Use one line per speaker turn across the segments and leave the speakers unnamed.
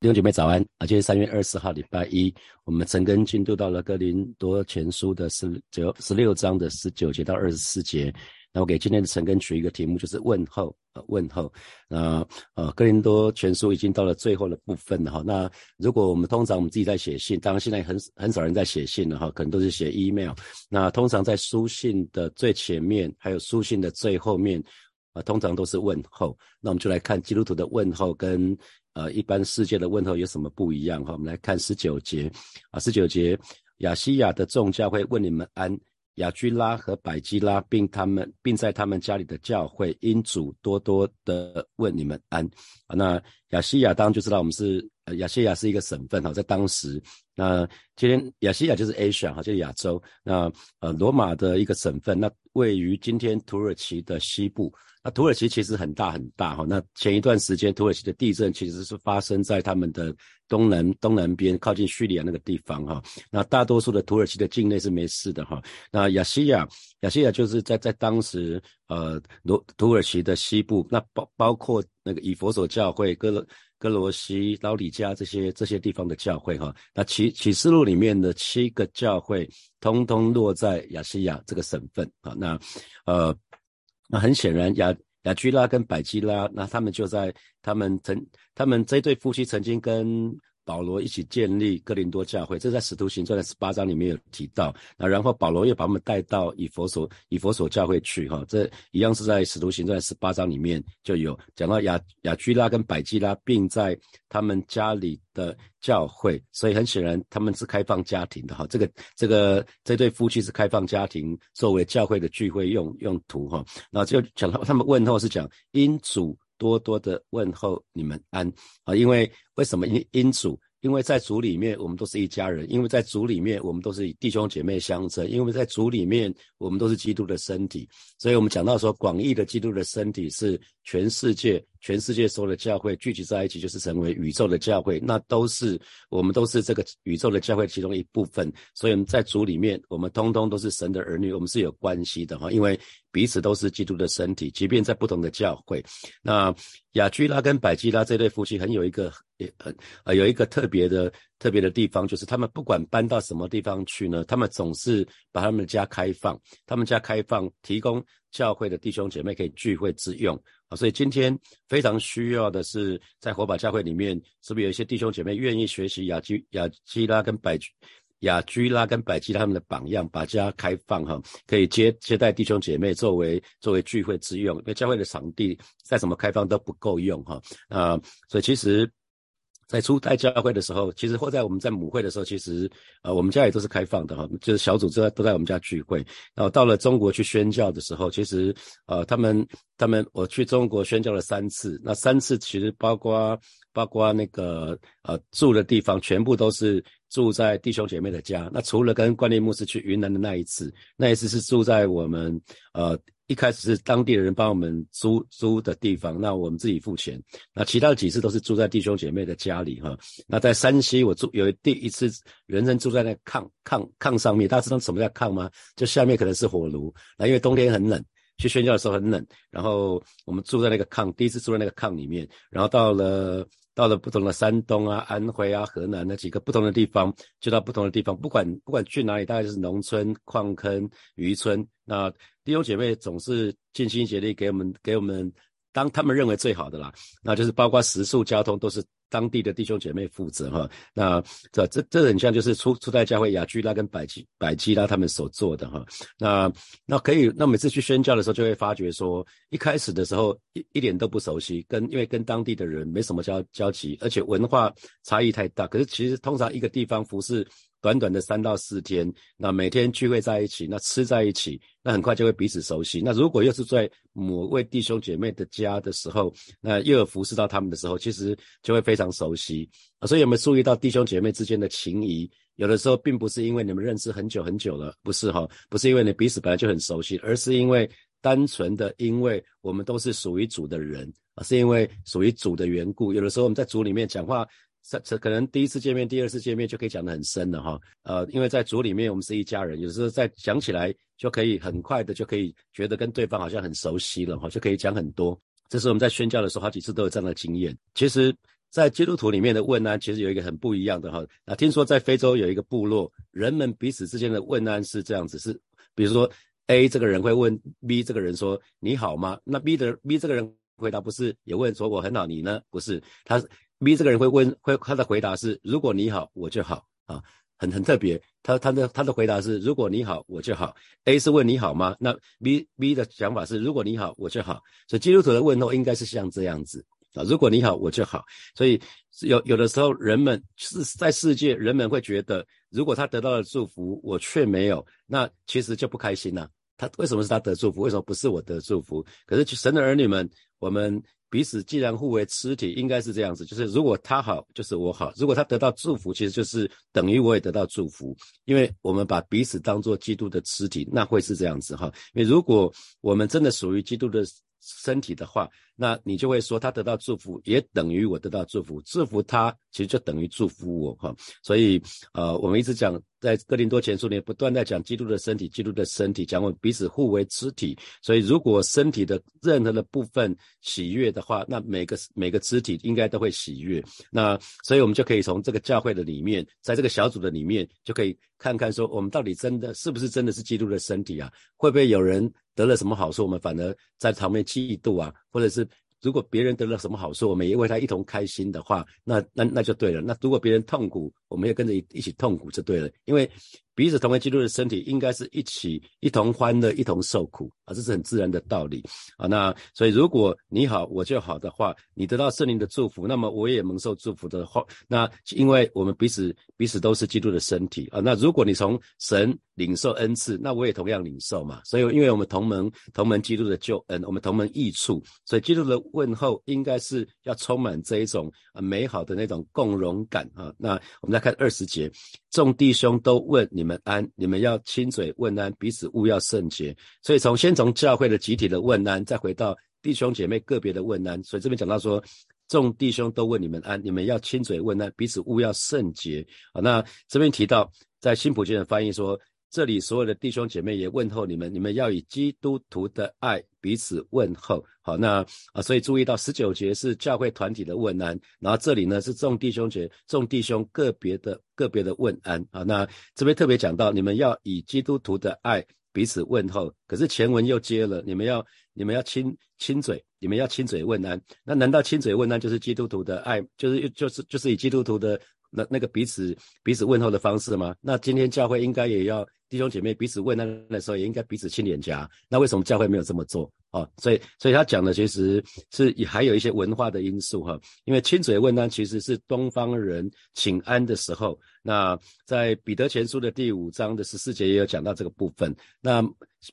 弟兄姐妹早安啊！今天三月二十号，礼拜一，我们陈根进度到了哥林多前书的十九十六章的十九节到二十四节。那我给今天的陈根取一个题目，就是问候呃问候。那呃哥林多前书已经到了最后的部分了哈。那如果我们通常我们自己在写信，当然现在很很少人在写信了哈，可能都是写 email。那通常在书信的最前面，还有书信的最后面通常都是问候。那我们就来看基督徒的问候跟。呃，一般世界的问候有什么不一样哈？我们来看十九节啊，十九节，亚西亚的众教会问你们安，雅居拉和百基拉，并他们并在他们家里的教会，因主多多的问你们安。那亚西亚当然就知道我们是，亚西亚是一个省份哈，在当时，那今天亚西亚就是 Asia 哈，就是亚洲。那呃，罗马的一个省份，那位于今天土耳其的西部。那土耳其其实很大很大哈，那前一段时间土耳其的地震其实是发生在他们的东南东南边，靠近叙利亚那个地方哈。那大多数的土耳其的境内是没事的哈。那亚细亚，亚细亚就是在在当时呃罗土耳其的西部，那包包括那个以佛所教会、哥罗哥罗西、老李家这些这些地方的教会哈。那启启示录里面的七个教会，通通落在亚细亚这个省份啊。那呃。那很显然，亚亚居拉跟百基拉，那他们就在他们曾他们这对夫妻曾经跟。保罗一起建立哥林多教会，这在使徒行传的十八章里面有提到。那然后保罗又把他们带到以佛所以佛所教会去，哈，这一样是在使徒行传十八章里面就有讲到亚亚居拉跟百基拉并在他们家里的教会，所以很显然他们是开放家庭的，哈，这个这个这对夫妻是开放家庭作为教会的聚会用用途，哈，那就讲到他们问候是讲因主。多多的问候你们安啊！因为为什么因因主？因为在主里面，我们都是一家人；因为在主里面，我们都是以弟兄姐妹相称；因为在主里面，我们都是基督的身体。所以，我们讲到说，广义的基督的身体是全世界。全世界所有的教会聚集在一起，就是成为宇宙的教会。那都是我们都是这个宇宙的教会其中一部分。所以我们在主里面，我们通通都是神的儿女，我们是有关系的哈。因为彼此都是基督的身体，即便在不同的教会。那雅居拉跟百基拉这对夫妻很有一个很呃有一个特别的特别的地方，就是他们不管搬到什么地方去呢，他们总是把他们的家开放，他们家开放，提供教会的弟兄姐妹可以聚会之用。啊，所以今天非常需要的是，在火把教会里面，是不是有一些弟兄姐妹愿意学习雅居雅基拉跟百雅居拉跟百基他们的榜样，把家开放哈，可以接接待弟兄姐妹作为作为聚会之用，因为教会的场地再怎么开放都不够用哈。啊，所以其实。在初代教会的时候，其实或在我们在母会的时候，其实呃我们家也都是开放的哈，就是小组之外都在我们家聚会。然后到了中国去宣教的时候，其实呃他们他们我去中国宣教了三次，那三次其实包括包括那个呃住的地方，全部都是住在弟兄姐妹的家。那除了跟关立牧师去云南的那一次，那一次是住在我们呃。一开始是当地的人帮我们租租的地方，那我们自己付钱。那其他几次都是住在弟兄姐妹的家里哈。那在山西，我住有第一次人生住在那炕炕炕上面，大家知道什么叫炕吗？就下面可能是火炉。那因为冬天很冷，去宣教的时候很冷，然后我们住在那个炕，第一次住在那个炕里面。然后到了到了不同的山东啊、安徽啊、河南那几个不同的地方，就到不同的地方，不管不管去哪里，大概就是农村、矿坑、渔村那。弟兄姐妹总是尽心竭力给我们给我们当他们认为最好的啦，那就是包括食宿、交通都是当地的弟兄姐妹负责哈。那这这这很像就是初初代教会雅居拉跟百基百基拉他们所做的哈。那那可以，那每次去宣教的时候就会发觉说，一开始的时候一一点都不熟悉，跟因为跟当地的人没什么交交集，而且文化差异太大。可是其实通常一个地方服侍。短短的三到四天，那每天聚会在一起，那吃在一起，那很快就会彼此熟悉。那如果又是在某位弟兄姐妹的家的时候，那又有服侍到他们的时候，其实就会非常熟悉。所以有没有注意到弟兄姐妹之间的情谊？有的时候并不是因为你们认识很久很久了，不是哈，不是因为你彼此本来就很熟悉，而是因为单纯的因为我们都是属于主的人啊，是因为属于主的缘故。有的时候我们在主里面讲话。这这可能第一次见面、第二次见面就可以讲得很深了哈。呃，因为在组里面我们是一家人，有时候在讲起来就可以很快的就可以觉得跟对方好像很熟悉了哈，就可以讲很多。这是我们在宣教的时候好几次都有这样的经验。其实在基督徒里面的问安，其实有一个很不一样的哈。那听说在非洲有一个部落，人们彼此之间的问安是这样子，是比如说 A 这个人会问 B 这个人说你好吗？那 B 的 B 这个人回答不是也问说我很好，你呢？不是，他 B 这个人会问会他的回答是如果你好我就好啊，很很特别。他他的他的回答是如果你好我就好。A 是问你好吗？那 B B 的想法是如果你好我就好。所以基督徒的问候应该是像这样子。啊，如果你好，我就好。所以有有的时候，人们是在世界，人们会觉得，如果他得到了祝福，我却没有，那其实就不开心了。他为什么是他得祝福？为什么不是我得祝福？可是神的儿女们，我们彼此既然互为肢体，应该是这样子，就是如果他好，就是我好；如果他得到祝福，其实就是等于我也得到祝福，因为我们把彼此当做基督的肢体，那会是这样子哈。因为如果我们真的属于基督的。身体的话，那你就会说他得到祝福，也等于我得到祝福。祝福他，其实就等于祝福我哈。所以，呃，我们一直讲。在哥林多前书里面不断在讲基督的身体，基督的身体，讲我们彼此互为肢体。所以，如果身体的任何的部分喜悦的话，那每个每个肢体应该都会喜悦。那所以，我们就可以从这个教会的里面，在这个小组的里面，就可以看看说，我们到底真的是不是真的是基督的身体啊？会不会有人得了什么好处，我们反而在旁边嫉妒啊，或者是？如果别人得了什么好处，我们也为他一同开心的话，那那那就对了。那如果别人痛苦，我们也跟着一一起痛苦就对了，因为。彼此同为基督的身体，应该是一起一同欢乐，一同受苦啊，这是很自然的道理啊。那所以，如果你好，我就好的话，你得到圣灵的祝福，那么我也蒙受祝福的话，那因为我们彼此彼此都是基督的身体啊。那如果你从神领受恩赐，那我也同样领受嘛。所以，因为我们同门同门基督的救恩，我们同门益处，所以基督的问候应该是要充满这一种啊美好的那种共荣感啊。那我们再看二十节，众弟兄都问你们。安，你们要亲嘴问安，彼此勿要圣洁。所以从先从教会的集体的问安，再回到弟兄姐妹个别的问安。所以这边讲到说，众弟兄都问你们安，你们要亲嘴问安，彼此勿要圣洁。啊，那这边提到在新普京的翻译说。这里所有的弟兄姐妹也问候你们，你们要以基督徒的爱彼此问候。好，那啊，所以注意到十九节是教会团体的问安，然后这里呢是众弟兄节，众弟兄个别的个别的问安。啊，那这边特别讲到，你们要以基督徒的爱彼此问候。可是前文又接了，你们要你们要亲亲嘴，你们要亲嘴问安。那难道亲嘴问安就是基督徒的爱，就是就是就是以基督徒的那那个彼此彼此问候的方式吗？那今天教会应该也要。弟兄姐妹彼此问安的时候，也应该彼此亲脸颊。那为什么教会没有这么做？哦，所以，所以他讲的其实是也还有一些文化的因素哈。因为亲嘴问安其实是东方人请安的时候。那在彼得前书的第五章的十四节也有讲到这个部分。那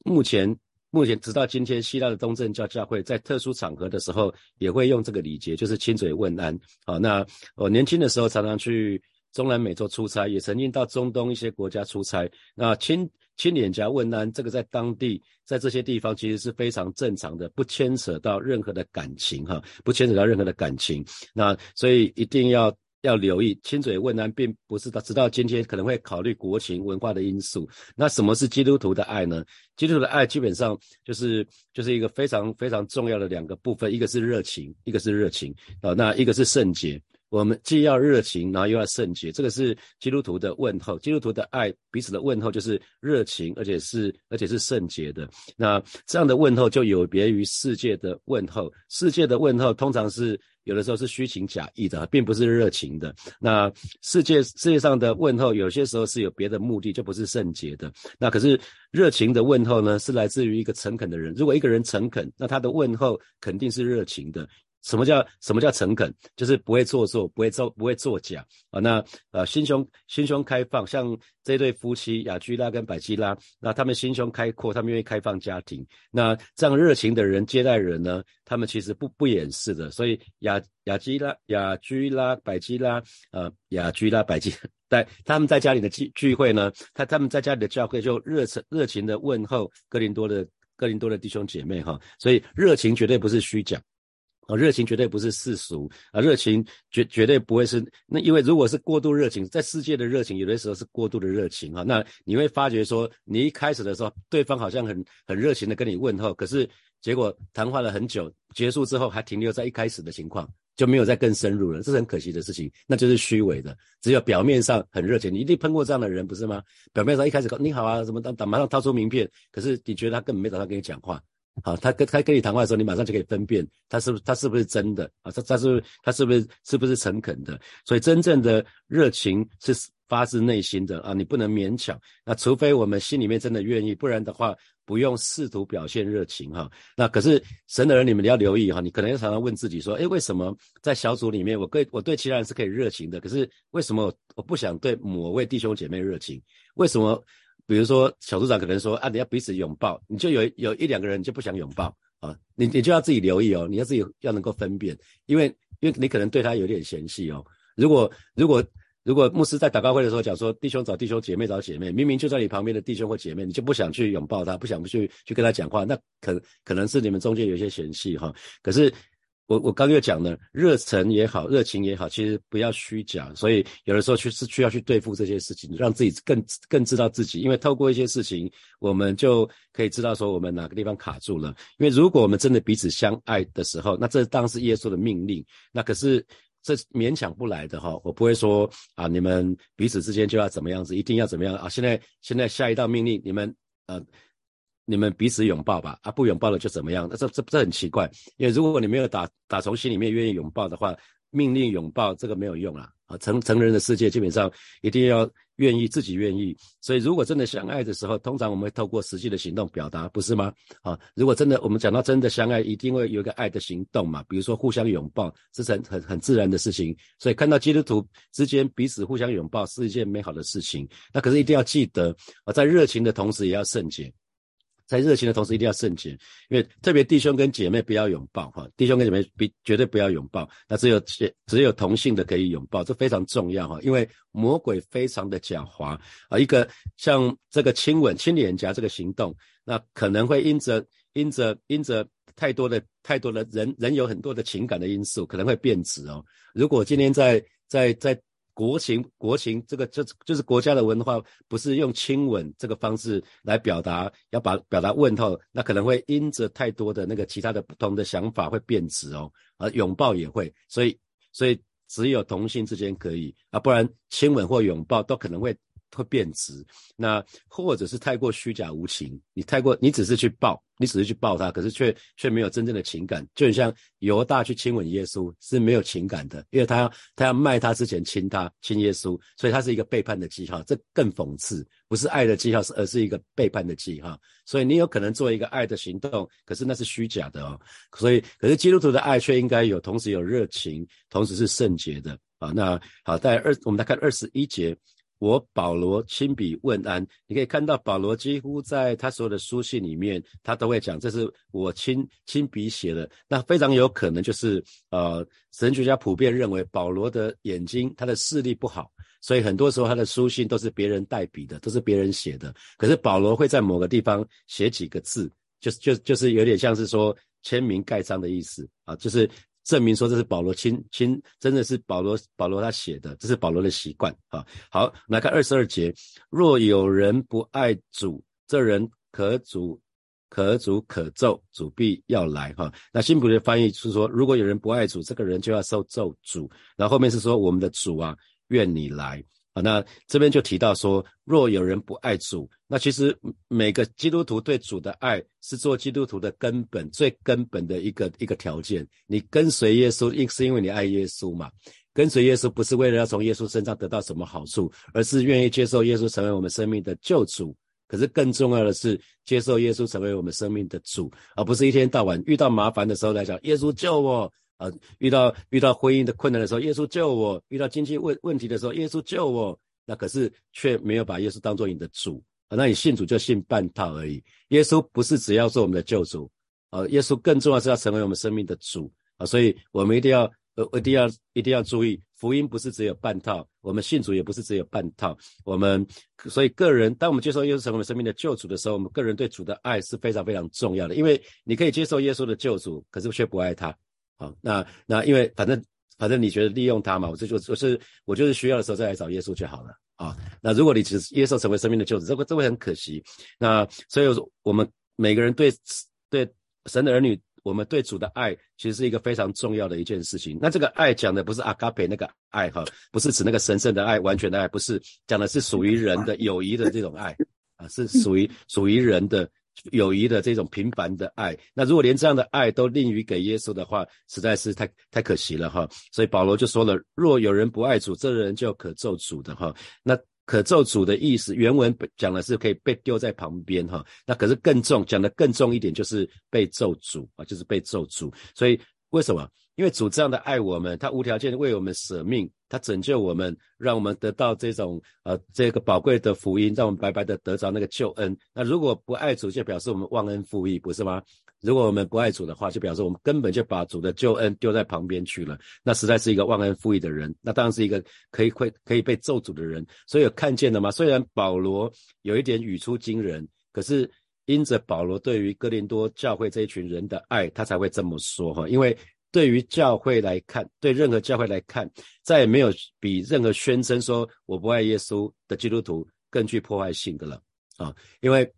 目前，目前直到今天，希腊的东正教教会在特殊场合的时候也会用这个礼节，就是亲嘴问安。好，那我年轻的时候常常去。中南美洲出差，也曾经到中东一些国家出差。那亲亲脸颊问安，这个在当地，在这些地方其实是非常正常的，不牵扯到任何的感情哈，不牵扯到任何的感情。那所以一定要要留意，亲嘴问安，并不是到直到今天可能会考虑国情文化的因素。那什么是基督徒的爱呢？基督徒的爱基本上就是就是一个非常非常重要的两个部分，一个是热情，一个是热情啊，那一个是圣洁。我们既要热情，然后又要圣洁，这个是基督徒的问候。基督徒的爱，彼此的问候就是热情，而且是而且是圣洁的。那这样的问候就有别于世界的问候。世界的问候通常是有的时候是虚情假意的，并不是热情的。那世界世界上的问候有些时候是有别的目的，就不是圣洁的。那可是热情的问候呢，是来自于一个诚恳的人。如果一个人诚恳，那他的问候肯定是热情的。什么叫什么叫诚恳？就是不会做作，不会做不会作假啊。那呃心胸心胸开放，像这对夫妻雅居拉跟百基拉，那他们心胸开阔，他们愿意开放家庭。那这样热情的人接待人呢，他们其实不不掩饰的。所以雅雅基拉雅居拉百基拉呃雅居拉百基在他们在家里的聚聚会呢，他他们在家里的教会就热诚热情的问候哥林多的哥林多的弟兄姐妹哈。所以热情绝对不是虚假。啊，热情绝对不是世俗啊，热情绝绝对不会是那，因为如果是过度热情，在世界的热情，有的时候是过度的热情哈，那你会发觉说，你一开始的时候，对方好像很很热情的跟你问候，可是结果谈话了很久，结束之后还停留在一开始的情况。就没有再更深入了，这是很可惜的事情，那就是虚伪的，只有表面上很热情，你一定碰过这样的人不是吗？表面上一开始你好啊，什么当当马上掏出名片，可是你觉得他根本没打算跟你讲话。好，他跟他跟你谈话的时候，你马上就可以分辨他是不是他是不是真的啊？他他是他是不是是不是诚恳的？所以真正的热情是发自内心的啊！你不能勉强。那除非我们心里面真的愿意，不然的话不用试图表现热情哈。那可是神的人，你们要留意哈。你可能要常常问自己说：哎，为什么在小组里面，我对我对其他人是可以热情的？可是为什么我不想对某位弟兄姐妹热情？为什么？比如说，小组长可能说啊，你要彼此拥抱，你就有有一两个人就不想拥抱啊，你你就要自己留意哦，你要自己要能够分辨，因为因为你可能对他有点嫌弃哦。如果如果如果牧师在祷告会的时候讲说，弟兄找弟兄，姐妹找姐妹，明明就在你旁边的弟兄或姐妹，你就不想去拥抱他，不想去去跟他讲话，那可可能是你们中间有一些嫌隙哈。可是。我我刚又讲了，热忱也好，热情也好，其实不要虚假，所以有的时候去是需要去对付这些事情，让自己更更知道自己，因为透过一些事情，我们就可以知道说我们哪个地方卡住了。因为如果我们真的彼此相爱的时候，那这当是耶稣的命令，那可是这勉强不来的哈。我不会说啊，你们彼此之间就要怎么样子，一定要怎么样啊。现在现在下一道命令，你们呃。你们彼此拥抱吧，啊，不拥抱了就怎么样？那这这这很奇怪，因为如果你没有打打从心里面愿意拥抱的话，命令拥抱这个没有用啊。啊，成成人的世界基本上一定要愿意自己愿意，所以如果真的相爱的时候，通常我们会透过实际的行动表达，不是吗？啊，如果真的我们讲到真的相爱，一定会有一个爱的行动嘛，比如说互相拥抱，是很很很自然的事情。所以看到基督徒之间彼此互相拥抱是一件美好的事情。那可是一定要记得，啊，在热情的同时也要圣洁。在热情的同时，一定要圣洁，因为特别弟兄跟姐妹不要拥抱哈，弟兄跟姐妹必绝对不要拥抱，那只有只有同性的可以拥抱，这非常重要哈，因为魔鬼非常的狡猾啊，一个像这个亲吻、亲脸颊这个行动，那可能会因着因着因着太多的太多的人人有很多的情感的因素，可能会变质哦。如果今天在在在。国情，国情，这个就就是国家的文化，不是用亲吻这个方式来表达，要把表达问候，那可能会因着太多的那个其他的不同的想法会变质哦，而拥抱也会，所以，所以只有同性之间可以啊，不然亲吻或拥抱都可能会。会变质，那或者是太过虚假无情，你太过，你只是去抱，你只是去抱他，可是却却没有真正的情感，就很像犹大去亲吻耶稣是没有情感的，因为他要他要卖他之前亲他亲耶稣，所以他是一个背叛的记号，这更讽刺，不是爱的记号，是而是一个背叛的记号，所以你有可能做一个爱的行动，可是那是虚假的哦，所以可是基督徒的爱却应该有，同时有热情，同时是圣洁的啊。那好，在二我们来看二十一节。我保罗亲笔问安，你可以看到保罗几乎在他所有的书信里面，他都会讲这是我亲亲笔写的。那非常有可能就是呃，神学家普遍认为保罗的眼睛他的视力不好，所以很多时候他的书信都是别人代笔的，都是别人写的。可是保罗会在某个地方写几个字，就是就就是有点像是说签名盖章的意思啊，就是。证明说这是保罗亲亲，真的是保罗保罗他写的，这是保罗的习惯啊。好，来看二十二节，若有人不爱主，这人可主可主可咒，主必要来哈。那新普的翻译是说，如果有人不爱主，这个人就要受咒主。然后后面是说我们的主啊，愿你来。那这边就提到说，若有人不爱主，那其实每个基督徒对主的爱是做基督徒的根本、最根本的一个一个条件。你跟随耶稣，因是因为你爱耶稣嘛？跟随耶稣不是为了要从耶稣身上得到什么好处，而是愿意接受耶稣成为我们生命的救主。可是更重要的是，接受耶稣成为我们生命的主，而不是一天到晚遇到麻烦的时候来讲耶稣救我。啊，遇到遇到婚姻的困难的时候，耶稣救我；遇到经济问问题的时候，耶稣救我。那可是却没有把耶稣当做你的主啊，那你信主就信半套而已。耶稣不是只要做我们的救主啊，耶稣更重要是要成为我们生命的主啊，所以我们一定要呃一定要一定要注意，福音不是只有半套，我们信主也不是只有半套。我们所以个人，当我们接受耶稣成为我们生命的救主的时候，我们个人对主的爱是非常非常重要的，因为你可以接受耶稣的救主，可是却不爱他。好，那那因为反正反正你觉得利用他嘛，我这就我是我就是需要的时候再来找耶稣就好了啊。那如果你只耶稣成为生命的救主，这个这会很可惜。那所以我们每个人对对神的儿女，我们对主的爱，其实是一个非常重要的一件事情。那这个爱讲的不是阿卡培那个爱哈，不是指那个神圣的爱、完全的爱，不是讲的是属于人的友谊的这种爱啊，是属于属于人的友谊的这种平凡的爱。那如果连这样的爱都吝于给耶稣的话，实在是太太可惜了哈。所以保罗就说了：若有人不爱主，这人就可咒主的哈。那可咒主的意思，原文讲的是可以被丢在旁边哈。那可是更重，讲的更重一点，就是被咒主啊，就是被咒主。所以为什么？因为主这样的爱我们，他无条件为我们舍命，他拯救我们，让我们得到这种呃这个宝贵的福音，让我们白白的得着那个救恩。那如果不爱主，就表示我们忘恩负义，不是吗？如果我们不爱主的话，就表示我们根本就把主的救恩丢在旁边去了。那实在是一个忘恩负义的人，那当然是一个可以会可以被咒诅的人。所以有看见了吗？虽然保罗有一点语出惊人，可是因着保罗对于哥林多教会这一群人的爱，他才会这么说哈。因为对于教会来看，对任何教会来看，再也没有比任何宣称说我不爱耶稣的基督徒更具破坏性的了啊。因为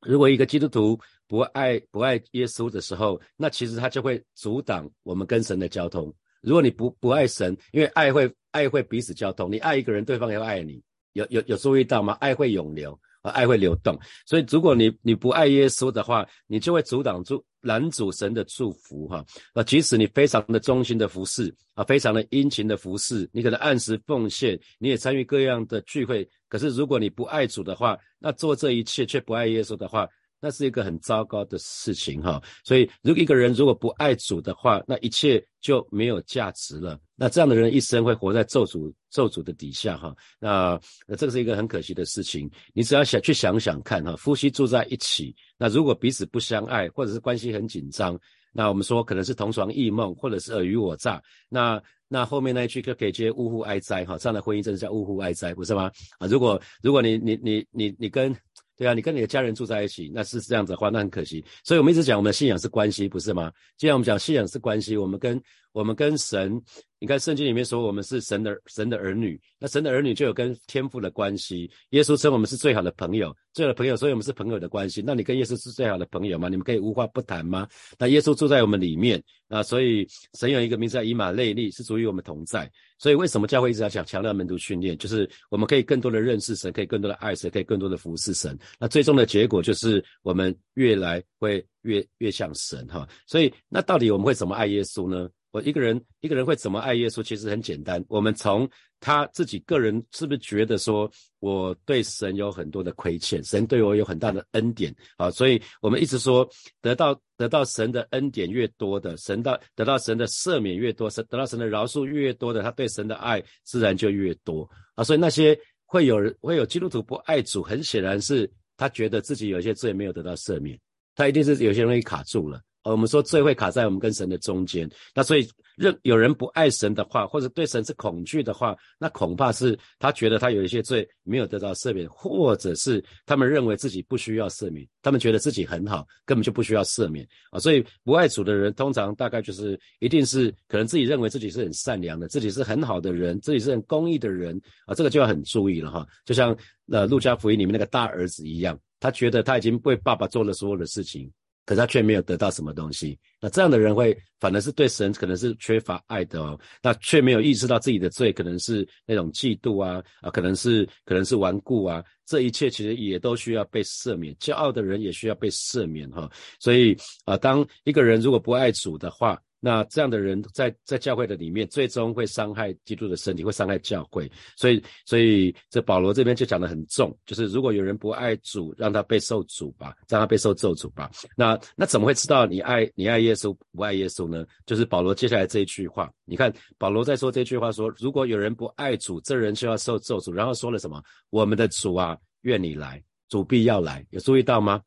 如果一个基督徒，不爱不爱耶稣的时候，那其实他就会阻挡我们跟神的交通。如果你不不爱神，因为爱会爱会彼此交通，你爱一个人，对方也会爱你。有有有注意到吗？爱会永流，爱会流动。所以如果你你不爱耶稣的话，你就会阻挡住拦阻神的祝福哈。啊，即使你非常的忠心的服侍啊，非常的殷勤的服侍，你可能按时奉献，你也参与各样的聚会。可是如果你不爱主的话，那做这一切却不爱耶稣的话。那是一个很糟糕的事情哈，所以如果一个人如果不爱主的话，那一切就没有价值了。那这样的人一生会活在咒诅咒诅的底下哈。那那这个是一个很可惜的事情。你只要想去想想看哈，夫妻住在一起，那如果彼此不相爱，或者是关系很紧张，那我们说可能是同床异梦，或者是尔虞我诈。那那后面那一句就可以接呜呼哀哉哈，这样的婚姻真的叫呜呼哀哉，不是吗？啊，如果如果你你你你你跟对啊，你跟你的家人住在一起，那是这样子的话，那很可惜。所以我们一直讲，我们的信仰是关系，不是吗？既然我们讲信仰是关系，我们跟我们跟神，你看圣经里面说我们是神的神的儿女，那神的儿女就有跟天父的关系。耶稣称我们是最好的朋友，最好的朋友，所以我们是朋友的关系。那你跟耶稣是最好的朋友吗？你们可以无话不谈吗？那耶稣住在我们里面，那所以神有一个名字叫以马内利，是足与我们同在。所以为什么教会一直要讲强调门徒训练？就是我们可以更多的认识神，可以更多的爱神，可以更多的服侍神。那最终的结果就是我们越来会越越像神哈。所以那到底我们会怎么爱耶稣呢？我一个人一个人会怎么爱耶稣？其实很简单，我们从他自己个人是不是觉得说我对神有很多的亏欠，神对我有很大的恩典啊？所以我们一直说得到得到神的恩典越多的，神到得到神的赦免越多，神得到神的饶恕越多的，他对神的爱自然就越多啊。所以那些会有人会有基督徒不爱主，很显然是他觉得自己有些罪没有得到赦免，他一定是有些东西卡住了。我们说罪会卡在我们跟神的中间，那所以任有人不爱神的话，或者对神是恐惧的话，那恐怕是他觉得他有一些罪没有得到赦免，或者是他们认为自己不需要赦免，他们觉得自己很好，根本就不需要赦免啊。所以不爱主的人，通常大概就是一定是可能自己认为自己是很善良的，自己是很好的人，自己是很公义的人啊，这个就要很注意了哈。就像呃路加福音里面那个大儿子一样，他觉得他已经为爸爸做了所有的事情。可是他却没有得到什么东西，那这样的人会反而是对神可能是缺乏爱的哦，那却没有意识到自己的罪可能是那种嫉妒啊啊，可能是可能是顽固啊，这一切其实也都需要被赦免，骄傲的人也需要被赦免哈，所以啊，当一个人如果不爱主的话。那这样的人在在教会的里面，最终会伤害基督的身体，会伤害教会。所以，所以这保罗这边就讲得很重，就是如果有人不爱主，让他被受主吧，让他被受咒诅吧。那那怎么会知道你爱你爱耶稣不爱耶稣呢？就是保罗接下来这一句话，你看保罗在说这句话说，如果有人不爱主，这人就要受咒诅。然后说了什么？我们的主啊，愿你来，主必要来。有注意到吗？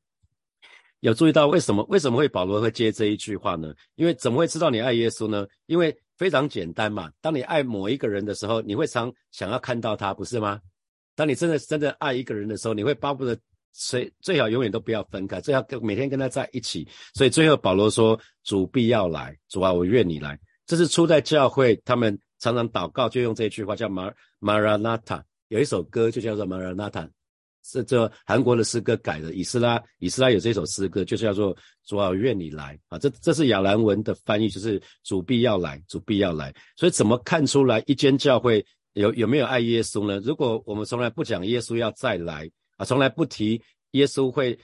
有注意到为什么为什么会保罗会接这一句话呢？因为怎么会知道你爱耶稣呢？因为非常简单嘛。当你爱某一个人的时候，你会常想要看到他，不是吗？当你真的真的爱一个人的时候，你会巴不得谁最好永远都不要分开，最好每天跟他在一起。所以最后保罗说：“主必要来，主啊，我愿你来。”这是初代教会他们常常祷告就用这句话，叫马马拉纳塔。有一首歌就叫做马拉纳塔。是这韩国的诗歌改的。以斯拉，以斯拉有这首诗歌，就是叫做主啊，愿你来啊。这这是亚兰文的翻译，就是主必要来，主必要来。所以怎么看出来一间教会有有没有爱耶稣呢？如果我们从来不讲耶稣要再来啊，从来不提耶稣会。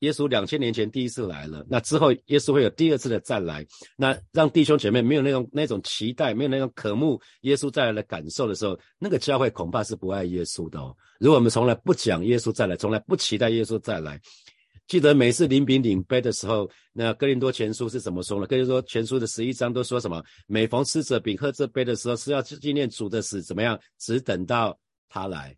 耶稣两千年前第一次来了，那之后耶稣会有第二次的再来，那让弟兄姐妹没有那种那种期待，没有那种渴慕耶稣再来的感受的时候，那个教会恐怕是不爱耶稣的哦。如果我们从来不讲耶稣再来，从来不期待耶稣再来，记得每次临饼领杯的时候，那哥林多前书是怎么说呢？哥林多前书的十一章都说什么？每逢吃这饼喝这杯的时候，是要纪念主的死，怎么样？只等到他来。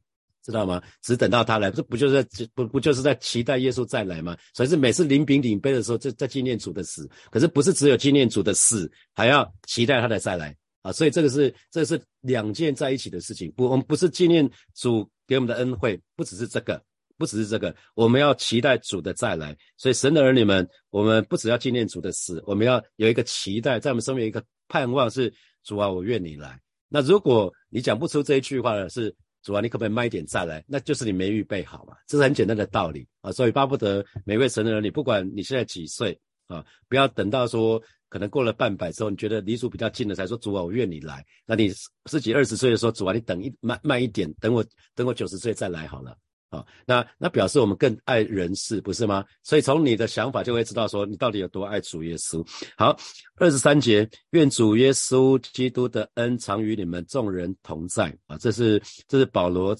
知道吗？只等到他来，这不就是在不不就是在期待耶稣再来吗？所以是每次领饼领杯的时候，在在纪念主的死。可是不是只有纪念主的死，还要期待他的再来啊！所以这个是这是两件在一起的事情。不，我们不是纪念主给我们的恩惠，不只是这个，不只是这个，我们要期待主的再来。所以神的儿女们，我们不只要纪念主的死，我们要有一个期待，在我们生命有一个盼望，是主啊，我愿你来。那如果你讲不出这一句话呢是。主啊，你可不可以慢一点再来？那就是你没预备好嘛，这是很简单的道理啊。所以巴不得每位神的人，你不管你现在几岁啊，不要等到说可能过了半百之后，你觉得离主比较近了，才说主啊，我愿你来。那你十几二十岁的时候，主啊，你等一慢慢一点，等我等我九十岁再来好了。好，那那表示我们更爱人世，不是吗？所以从你的想法就会知道说你到底有多爱主耶稣。好，二十三节，愿主耶稣基督的恩常与你们众人同在啊！这是这是保罗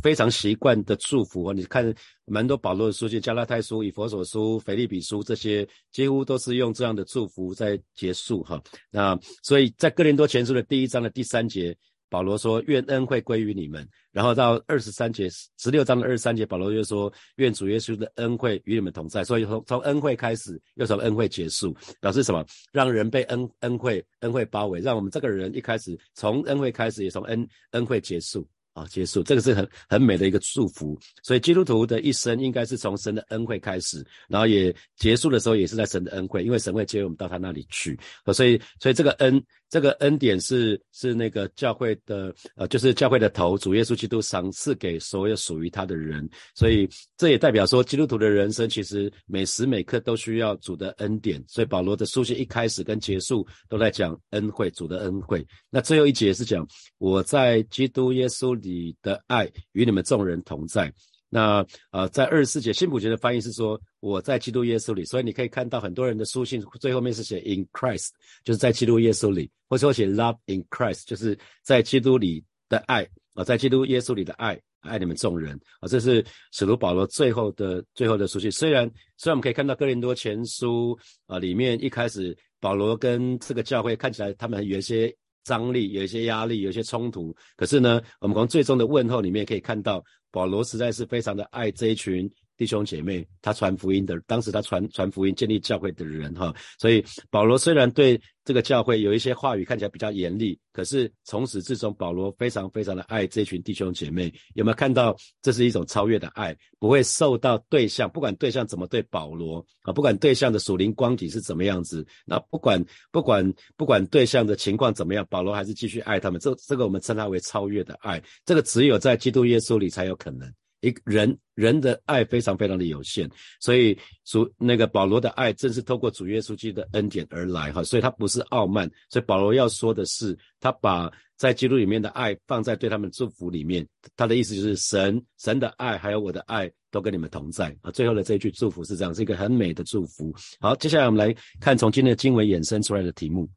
非常习惯的祝福啊！你看蛮多保罗的书信，加拉太书、以佛所书、腓利比书这些，几乎都是用这样的祝福在结束哈。那所以在哥林多前书的第一章的第三节。保罗说：“愿恩惠归于你们。”然后到二十三节，十六章的二十三节，保罗又说：“愿主耶稣的恩惠与你们同在。”所以从从恩惠开始，又从恩惠结束，表示什么？让人被恩恩惠恩惠包围，让我们这个人一开始从恩惠开始，也从恩恩惠结束。啊，结束，这个是很很美的一个祝福。所以基督徒的一生应该是从神的恩惠开始，然后也结束的时候也是在神的恩惠，因为神会接我们到他那里去。所以，所以这个恩，这个恩典是是那个教会的，呃，就是教会的头，主耶稣基督赏赐给所有属于他的人。所以这也代表说，基督徒的人生其实每时每刻都需要主的恩典。所以保罗的书信一开始跟结束都在讲恩惠，主的恩惠。那最后一节是讲我在基督耶稣里。的爱与你们众人同在。那呃，在二十四节新普节的翻译是说我在基督耶稣里，所以你可以看到很多人的书信最后面是写 in Christ，就是在基督耶稣里，或者说写 love in Christ，就是在基督里的爱啊，在基督耶稣里的爱，爱你们众人啊。这是使徒保罗最后的最后的书信。虽然虽然我们可以看到哥林多前书啊里面一开始保罗跟这个教会看起来他们有一些。张力有一些压力，有一些冲突。可是呢，我们从最终的问候里面可以看到，保罗实在是非常的爱这一群。弟兄姐妹，他传福音的，当时他传传福音、建立教会的人哈，所以保罗虽然对这个教会有一些话语看起来比较严厉，可是从始至终，保罗非常非常的爱这群弟兄姐妹。有没有看到这是一种超越的爱？不会受到对象，不管对象怎么对保罗啊，不管对象的属灵光景是怎么样子，那不管不管不管对象的情况怎么样，保罗还是继续爱他们。这这个我们称它为超越的爱。这个只有在基督耶稣里才有可能。一个人人的爱非常非常的有限，所以主那个保罗的爱正是透过主耶稣基督的恩典而来哈，所以他不是傲慢，所以保罗要说的是，他把在基督里面的爱放在对他们祝福里面，他的意思就是神神的爱还有我的爱都跟你们同在啊。最后的这一句祝福是这样，是一个很美的祝福。好，接下来我们来看从今天的经文衍生出来的题目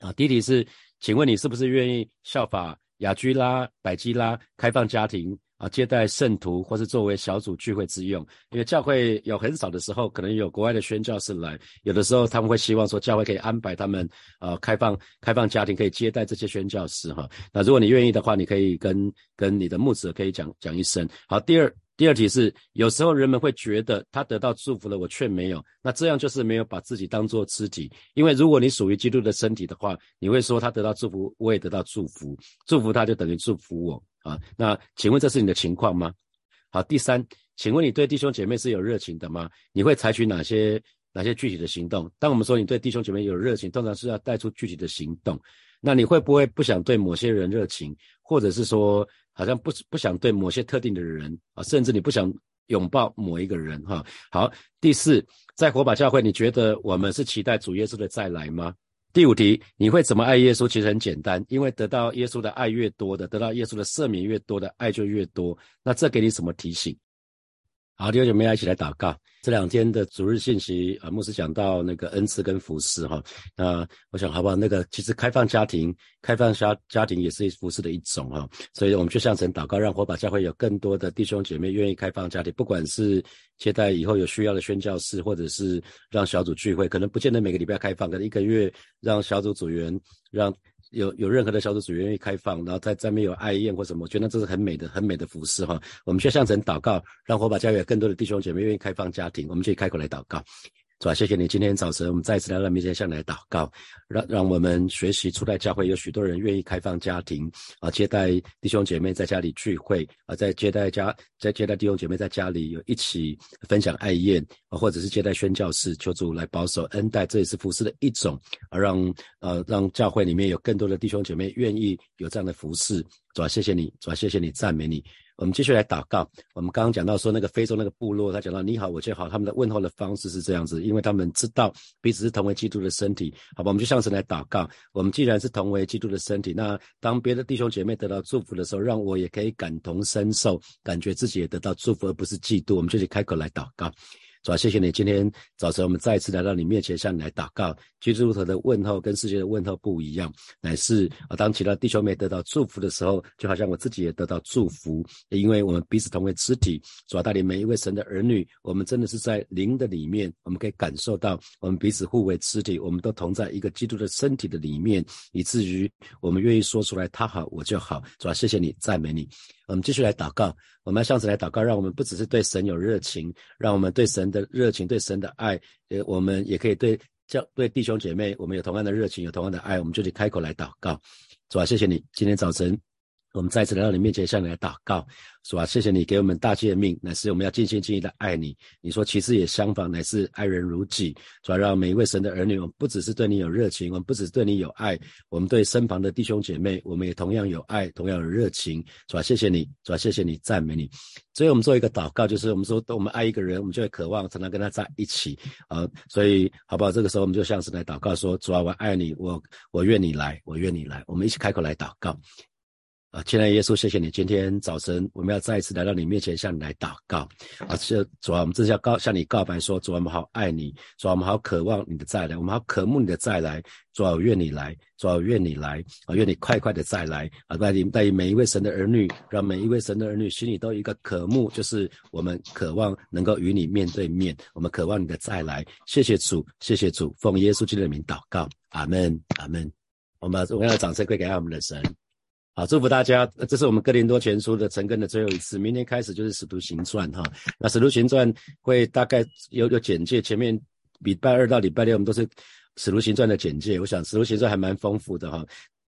啊，第一题是，请问你是不是愿意效法雅居拉、百基拉，开放家庭？啊，接待圣徒或是作为小组聚会之用，因为教会有很少的时候，可能有国外的宣教士来，有的时候他们会希望说，教会可以安排他们，呃，开放开放家庭，可以接待这些宣教师哈。那如果你愿意的话，你可以跟跟你的牧者可以讲讲一声。好，第二第二题是，有时候人们会觉得他得到祝福了，我却没有，那这样就是没有把自己当做肢体，因为如果你属于基督的身体的话，你会说他得到祝福，我也得到祝福，祝福他就等于祝福我。啊，那请问这是你的情况吗？好，第三，请问你对弟兄姐妹是有热情的吗？你会采取哪些哪些具体的行动？当我们说你对弟兄姐妹有热情，通常是要带出具体的行动。那你会不会不想对某些人热情，或者是说好像不不想对某些特定的人啊，甚至你不想拥抱某一个人哈？好，第四，在火把教会，你觉得我们是期待主耶稣的再来吗？第五题，你会怎么爱耶稣？其实很简单，因为得到耶稣的爱越多的，得到耶稣的赦免越多的，爱就越多。那这给你什么提醒？好，弟兄姐妹一起来祷告。这两天的主日信息啊，牧师讲到那个恩赐跟服饰哈。那我想好不好？那个其实开放家庭，开放家家庭也是服饰的一种哈。所以我们就向神祷告，让火把教会有更多的弟兄姐妹愿意开放家庭，不管是接待以后有需要的宣教士，或者是让小组聚会，可能不见得每个礼拜开放，可能一个月让小组组员让。有有任何的小组组愿意开放，然后在在没有爱宴或什么，我觉得这是很美的、很美的服饰哈。我们需要向神祷告，让火把教会更多的弟兄姐妹愿意开放家庭，我们就开口来祷告。主啊，谢谢你！今天早晨我们再次来到面前向你来祷告，让让我们学习初代教会有许多人愿意开放家庭啊，接待弟兄姐妹在家里聚会啊，在接待家在接待弟兄姐妹在家里有一起分享爱宴啊，或者是接待宣教士，求主来保守恩待，这也是服侍的一种，而让呃让教会里面有更多的弟兄姐妹愿意有这样的服侍。主啊，谢谢你！主啊，谢谢你！赞美你！我们继续来祷告。我们刚刚讲到说，那个非洲那个部落，他讲到你好，我就好，他们的问候的方式是这样子，因为他们知道彼此是同为基督的身体，好吧？我们就向神来祷告。我们既然是同为基督的身体，那当别的弟兄姐妹得到祝福的时候，让我也可以感同身受，感觉自己也得到祝福，而不是嫉妒。我们就去开口来祷告。主要谢谢你，今天早晨我们再一次来到你面前，向你来祷告。基督徒的问候跟世界的问候不一样，乃是啊，当其他弟兄妹得到祝福的时候，就好像我自己也得到祝福，因为我们彼此同为肢体。主要带领每一位神的儿女，我们真的是在灵的里面，我们可以感受到我们彼此互为肢体，我们都同在一个基督的身体的里面，以至于我们愿意说出来，他好我就好。主要谢谢你，赞美你。我们继续来祷告，我们要向神来祷告，让我们不只是对神有热情，让我们对神的热情、对神的爱，呃，我们也可以对教对弟兄姐妹，我们有同样的热情，有同样的爱，我们就去开口来祷告。主啊，谢谢你，今天早晨。我们再次来到你面前，向你来祷告，是吧？谢谢你给我们大诫命，乃是我们要尽心尽意的爱你。你说其次也相仿，乃是爱人如己。主要让每一位神的儿女，我们不只是对你有热情，我们不只是对你有爱，我们对身旁的弟兄姐妹，我们也同样有爱，同样有热情。是吧？谢谢你，主要谢谢你，赞美你。所以我们做一个祷告，就是我们说，我们爱一个人，我们就会渴望常常跟他在一起啊。所以好不好？这个时候我们就像是来祷告，说主啊，我爱你，我我愿你来，我愿你来。我们一起开口来祷告。啊，亲爱的耶稣，谢谢你！今天早晨我们要再一次来到你面前，向你来祷告。啊，是主啊，我们正是要告向你告白，说主啊，我们好爱你，主啊，我们好渴望你的再来，我们好渴慕你的再来。主啊，愿你来，主啊，愿你来，啊，愿你快快的再来。啊，带领带领每一位神的儿女，让每一位神的儿女心里都有一个渴慕，就是我们渴望能够与你面对面，我们渴望你的再来。谢谢主，谢谢主，奉耶稣基督的名祷告，阿门，阿门。我们把荣耀的掌声归给爱我们的神。好，祝福大家。这是我们哥林多前书的成根的最后一次，明天开始就是使徒行传哈。那使徒行传会大概有有简介，前面礼拜二到礼拜六我们都是使徒行传的简介。我想使徒行传还蛮丰富的哈。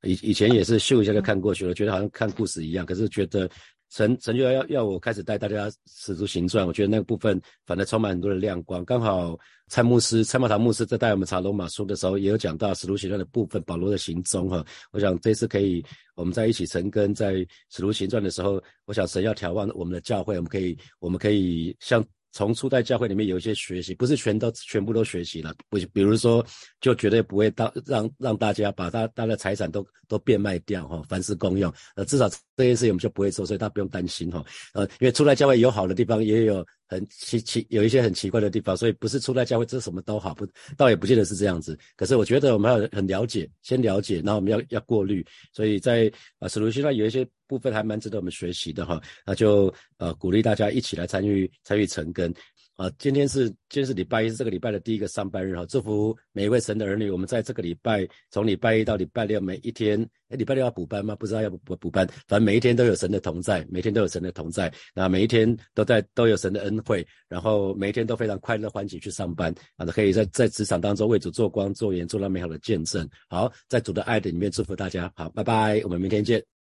以以前也是秀一下就看过去了，觉得好像看故事一样。可是觉得神神就要要要我开始带大家使徒行传，我觉得那个部分反正充满很多的亮光，刚好。蔡牧师、蔡茂堂牧师在带我们查罗马书的时候，也有讲到使徒行传的部分，保罗的行踪哈。我想这次可以我们在一起成根，在使徒行传的时候，我想神要眺望我们的教会，我们可以，我们可以像。从初代教会里面有一些学习，不是全都全部都学习了，不，比如说就绝对不会到让让大家把他他的财产都都变卖掉哈，凡是公用，呃，至少这些事情我们就不会做，所以大家不用担心哈，呃，因为初代教会有好的地方，也有。很奇奇有一些很奇怪的地方，所以不是出来教会这什么都好，不倒也不见得是这样子。可是我觉得我们要很了解，先了解，然后我们要要过滤。所以在啊，史鲁西那有一些部分还蛮值得我们学习的哈。那就呃鼓励大家一起来参与参与成根。啊，今天是今天是礼拜一，是这个礼拜的第一个上班日哈。祝福每一位神的儿女，我们在这个礼拜，从礼拜一到礼拜六，每一天，哎，礼拜六要补班吗？不知道要不补补班，反正每一天都有神的同在，每天都有神的同在，那每一天都在都有神的恩惠，然后每一天都非常快乐欢喜去上班，啊，可以在在职场当中为主做光做盐，做到美好的见证。好，在主的爱的里面祝福大家，好，拜拜，我们明天见。